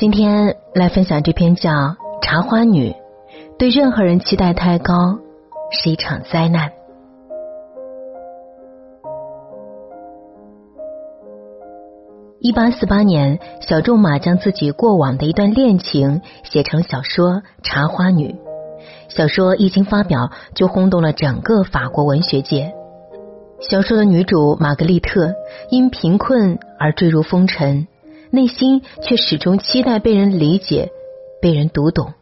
今天来分享这篇叫《茶花女》，对任何人期待太高是一场灾难。一八四八年，小仲马将自己过往的一段恋情写成小说《茶花女》。小说一经发表，就轰动了整个法国文学界。小说的女主玛格丽特因贫困而坠入风尘。内心却始终期待被人理解、被人读懂，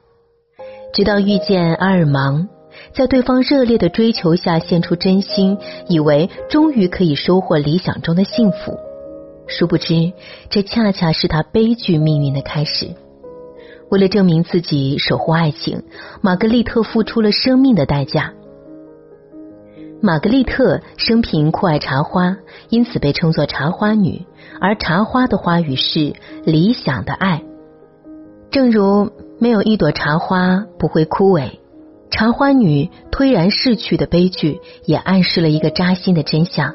直到遇见阿尔芒，在对方热烈的追求下献出真心，以为终于可以收获理想中的幸福。殊不知，这恰恰是他悲剧命运的开始。为了证明自己守护爱情，玛格丽特付出了生命的代价。玛格丽特生平酷爱茶花，因此被称作茶花女。而茶花的花语是理想的爱。正如没有一朵茶花不会枯萎，茶花女推然逝去的悲剧，也暗示了一个扎心的真相：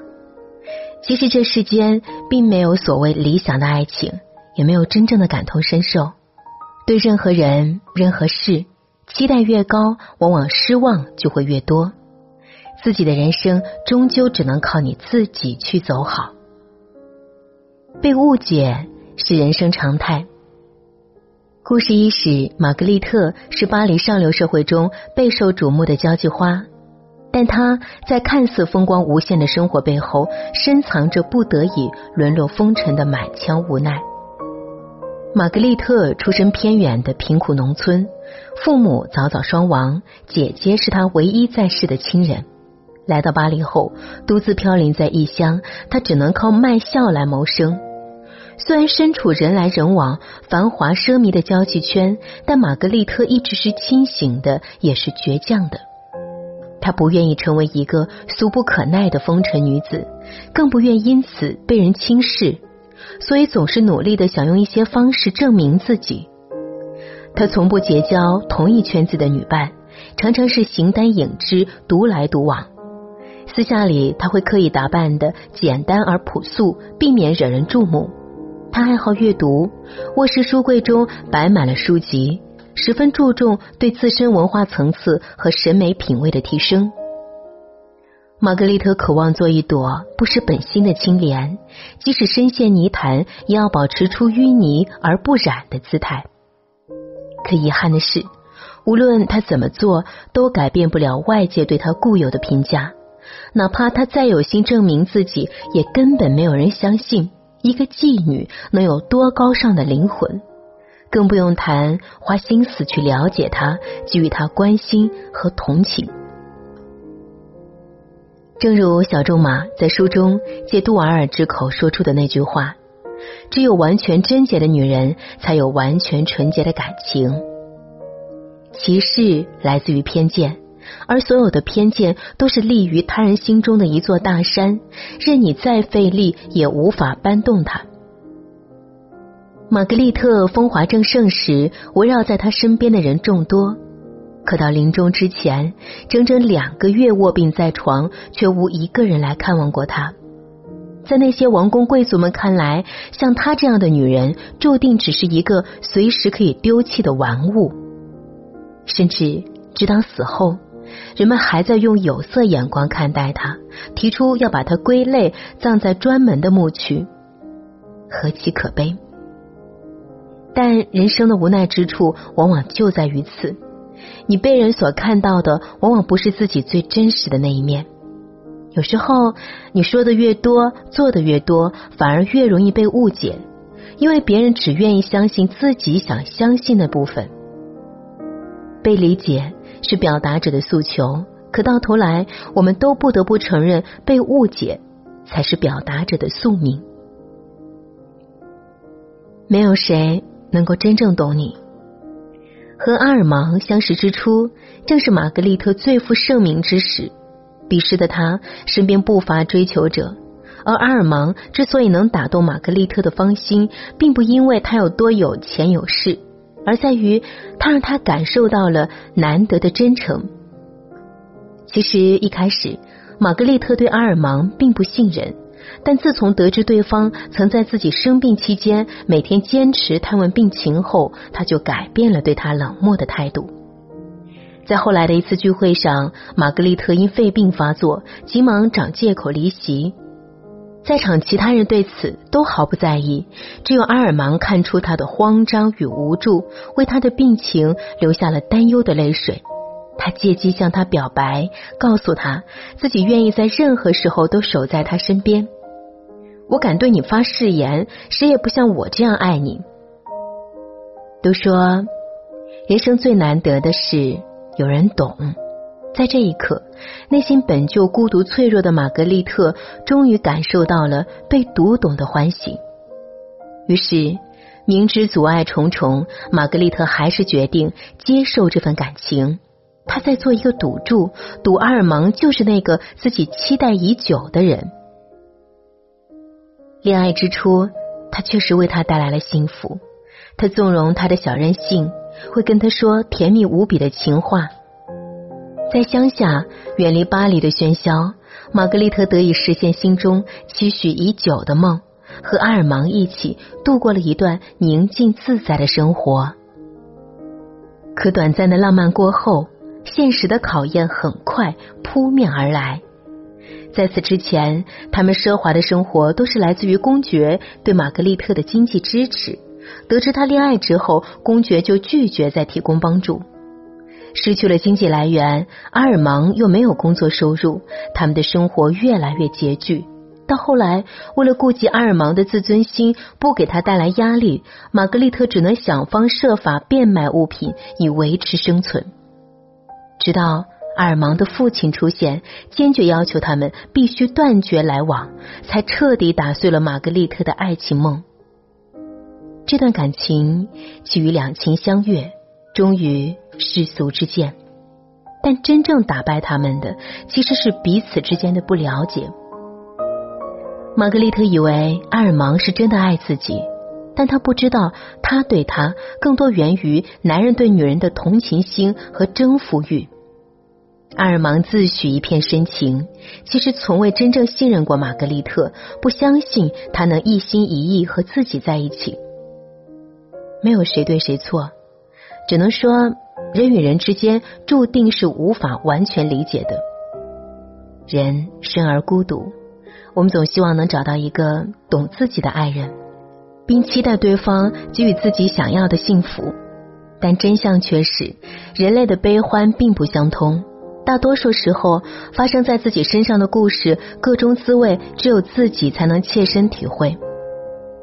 其实这世间并没有所谓理想的爱情，也没有真正的感同身受。对任何人、任何事，期待越高，往往失望就会越多。自己的人生终究只能靠你自己去走好。被误解是人生常态。故事伊始，玛格丽特是巴黎上流社会中备受瞩目的交际花，但她在看似风光无限的生活背后，深藏着不得已沦落风尘的满腔无奈。玛格丽特出身偏远的贫苦农村，父母早早双亡，姐姐是她唯一在世的亲人。来到巴黎后，独自飘零在异乡，他只能靠卖笑来谋生。虽然身处人来人往、繁华奢靡的交际圈，但玛格丽特一直是清醒的，也是倔强的。她不愿意成为一个俗不可耐的风尘女子，更不愿因此被人轻视，所以总是努力的想用一些方式证明自己。她从不结交同一圈子的女伴，常常是形单影只、独来独往。私下里，他会刻意打扮的简单而朴素，避免惹人注目。他爱好阅读，卧室书柜中摆满了书籍，十分注重对自身文化层次和审美品味的提升。玛格丽特渴望做一朵不失本心的青莲，即使深陷泥潭，也要保持出淤泥而不染的姿态。可遗憾的是，无论他怎么做，都改变不了外界对他固有的评价。哪怕他再有心证明自己，也根本没有人相信一个妓女能有多高尚的灵魂，更不用谈花心思去了解她，给予她关心和同情。正如小仲马在书中借杜瓦尔之口说出的那句话：“只有完全贞洁的女人，才有完全纯洁的感情。”歧视来自于偏见。而所有的偏见都是立于他人心中的一座大山，任你再费力也无法搬动它。玛格丽特风华正盛时，围绕在她身边的人众多，可到临终之前，整整两个月卧病在床，却无一个人来看望过她。在那些王公贵族们看来，像她这样的女人，注定只是一个随时可以丢弃的玩物，甚至直到死后。人们还在用有色眼光看待他，提出要把他归类葬在专门的墓区，何其可悲！但人生的无奈之处，往往就在于此：你被人所看到的，往往不是自己最真实的那一面。有时候，你说的越多，做的越多，反而越容易被误解，因为别人只愿意相信自己想相信的部分。被理解。是表达者的诉求，可到头来，我们都不得不承认，被误解才是表达者的宿命。没有谁能够真正懂你。和阿尔芒相识之初，正是玛格丽特最负盛名之时。彼时的他身边不乏追求者，而阿尔芒之所以能打动玛格丽特的芳心，并不因为他有多有钱有势，而在于他让他感受到了难得的真诚。其实一开始，玛格丽特对阿尔芒并不信任，但自从得知对方曾在自己生病期间每天坚持探问病情后，他就改变了对他冷漠的态度。在后来的一次聚会上，玛格丽特因肺病发作，急忙找借口离席。在场其他人对此都毫不在意，只有阿尔芒看出他的慌张与无助，为他的病情留下了担忧的泪水。他借机向他表白，告诉他自己愿意在任何时候都守在他身边。我敢对你发誓言，谁也不像我这样爱你。都说，人生最难得的是。有人懂，在这一刻，内心本就孤独脆弱的玛格丽特终于感受到了被读懂的欢喜。于是，明知阻碍重重，玛格丽特还是决定接受这份感情。她在做一个赌注，赌阿尔芒就是那个自己期待已久的人。恋爱之初，他确实为他带来了幸福。他纵容他的小任性。会跟他说甜蜜无比的情话，在乡下远离巴黎的喧嚣，玛格丽特得以实现心中期许已久的梦，和阿尔芒一起度过了一段宁静自在的生活。可短暂的浪漫过后，现实的考验很快扑面而来。在此之前，他们奢华的生活都是来自于公爵对玛格丽特的经济支持。得知他恋爱之后，公爵就拒绝再提供帮助。失去了经济来源，阿尔芒又没有工作收入，他们的生活越来越拮据。到后来，为了顾及阿尔芒的自尊心，不给他带来压力，玛格丽特只能想方设法变卖物品以维持生存。直到阿尔芒的父亲出现，坚决要求他们必须断绝来往，才彻底打碎了玛格丽特的爱情梦。这段感情基于两情相悦，终于世俗之见。但真正打败他们的，其实是彼此之间的不了解。玛格丽特以为阿尔芒是真的爱自己，但他不知道，他对他更多源于男人对女人的同情心和征服欲。阿尔芒自诩一片深情，其实从未真正信任过玛格丽特，不相信他能一心一意和自己在一起。没有谁对谁错，只能说人与人之间注定是无法完全理解的。人生而孤独，我们总希望能找到一个懂自己的爱人，并期待对方给予自己想要的幸福。但真相却是，人类的悲欢并不相通。大多数时候，发生在自己身上的故事，各种滋味只有自己才能切身体会。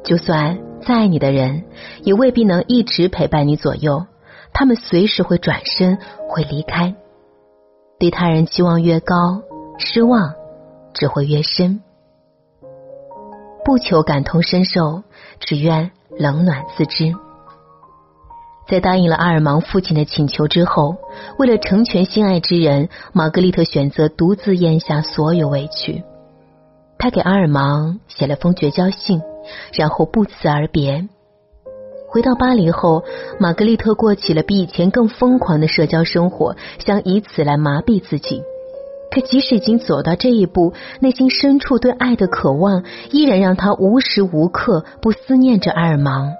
就算。再爱你的人，也未必能一直陪伴你左右。他们随时会转身，会离开。对他人期望越高，失望只会越深。不求感同身受，只愿冷暖自知。在答应了阿尔芒父亲的请求之后，为了成全心爱之人，玛格丽特选择独自咽下所有委屈。他给阿尔芒写了封绝交信。然后不辞而别。回到巴黎后，玛格丽特过起了比以前更疯狂的社交生活，想以此来麻痹自己。可即使已经走到这一步，内心深处对爱的渴望依然让他无时无刻不思念着阿尔芒。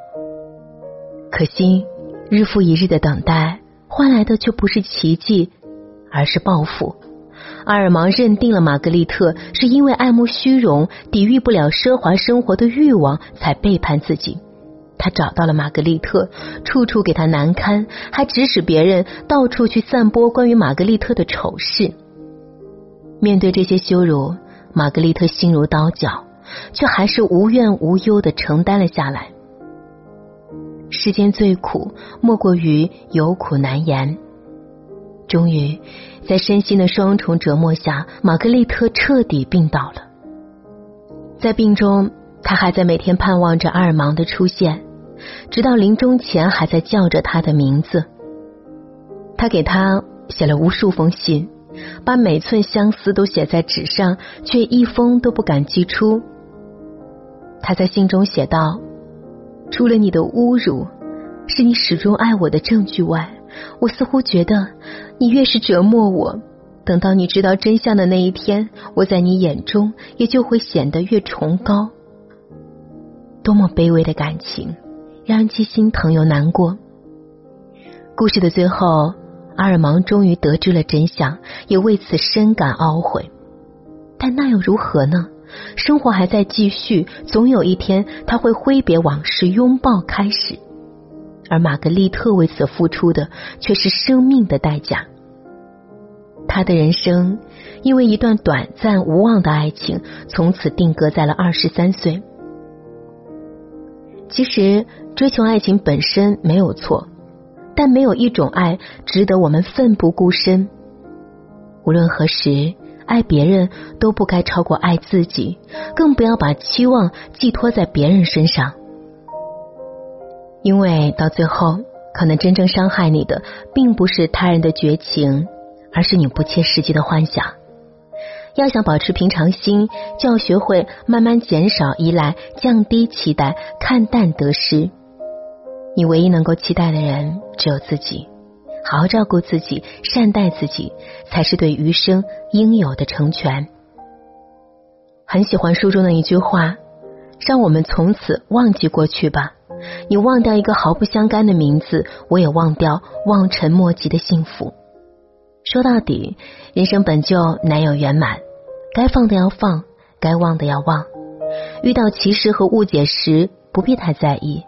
可惜，日复一日的等待换来的却不是奇迹，而是报复。阿尔芒认定了玛格丽特是因为爱慕虚荣、抵御不了奢华生活的欲望，才背叛自己。他找到了玛格丽特，处处给她难堪，还指使别人到处去散播关于玛格丽特的丑事。面对这些羞辱，玛格丽特心如刀绞，却还是无怨无忧的承担了下来。世间最苦，莫过于有苦难言。终于，在身心的双重折磨下，玛格丽特彻底病倒了。在病中，他还在每天盼望着阿尔芒的出现。直到临终前还在叫着他的名字。他给他写了无数封信，把每寸相思都写在纸上，却一封都不敢寄出。他在信中写道：“除了你的侮辱是你始终爱我的证据外，我似乎觉得你越是折磨我。”等到你知道真相的那一天，我在你眼中也就会显得越崇高。多么卑微的感情，让人既心疼又难过。故事的最后，阿尔芒终于得知了真相，也为此深感懊悔。但那又如何呢？生活还在继续，总有一天他会挥别往事，拥抱开始。而玛格丽特为此付出的，却是生命的代价。他的人生因为一段短暂无望的爱情，从此定格在了二十三岁。其实追求爱情本身没有错，但没有一种爱值得我们奋不顾身。无论何时，爱别人都不该超过爱自己，更不要把期望寄托在别人身上，因为到最后，可能真正伤害你的，并不是他人的绝情。而是你不切实际的幻想。要想保持平常心，就要学会慢慢减少依赖，降低期待，看淡得失。你唯一能够期待的人只有自己。好好照顾自己，善待自己，才是对余生应有的成全。很喜欢书中的一句话：“让我们从此忘记过去吧。你忘掉一个毫不相干的名字，我也忘掉望尘莫及的幸福。”说到底，人生本就难有圆满，该放的要放，该忘的要忘。遇到歧视和误解时，不必太在意；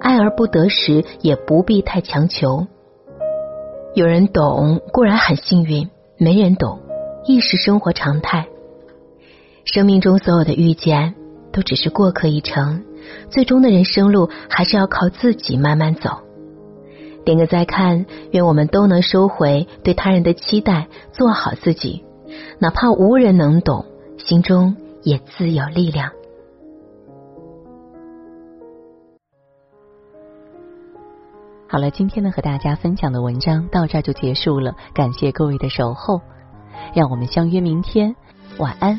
爱而不得时，也不必太强求。有人懂固然很幸运，没人懂亦是生活常态。生命中所有的遇见，都只是过客一程，最终的人生路还是要靠自己慢慢走。点个再看，愿我们都能收回对他人的期待，做好自己，哪怕无人能懂，心中也自有力量。好了，今天呢和大家分享的文章到这儿就结束了，感谢各位的守候，让我们相约明天，晚安。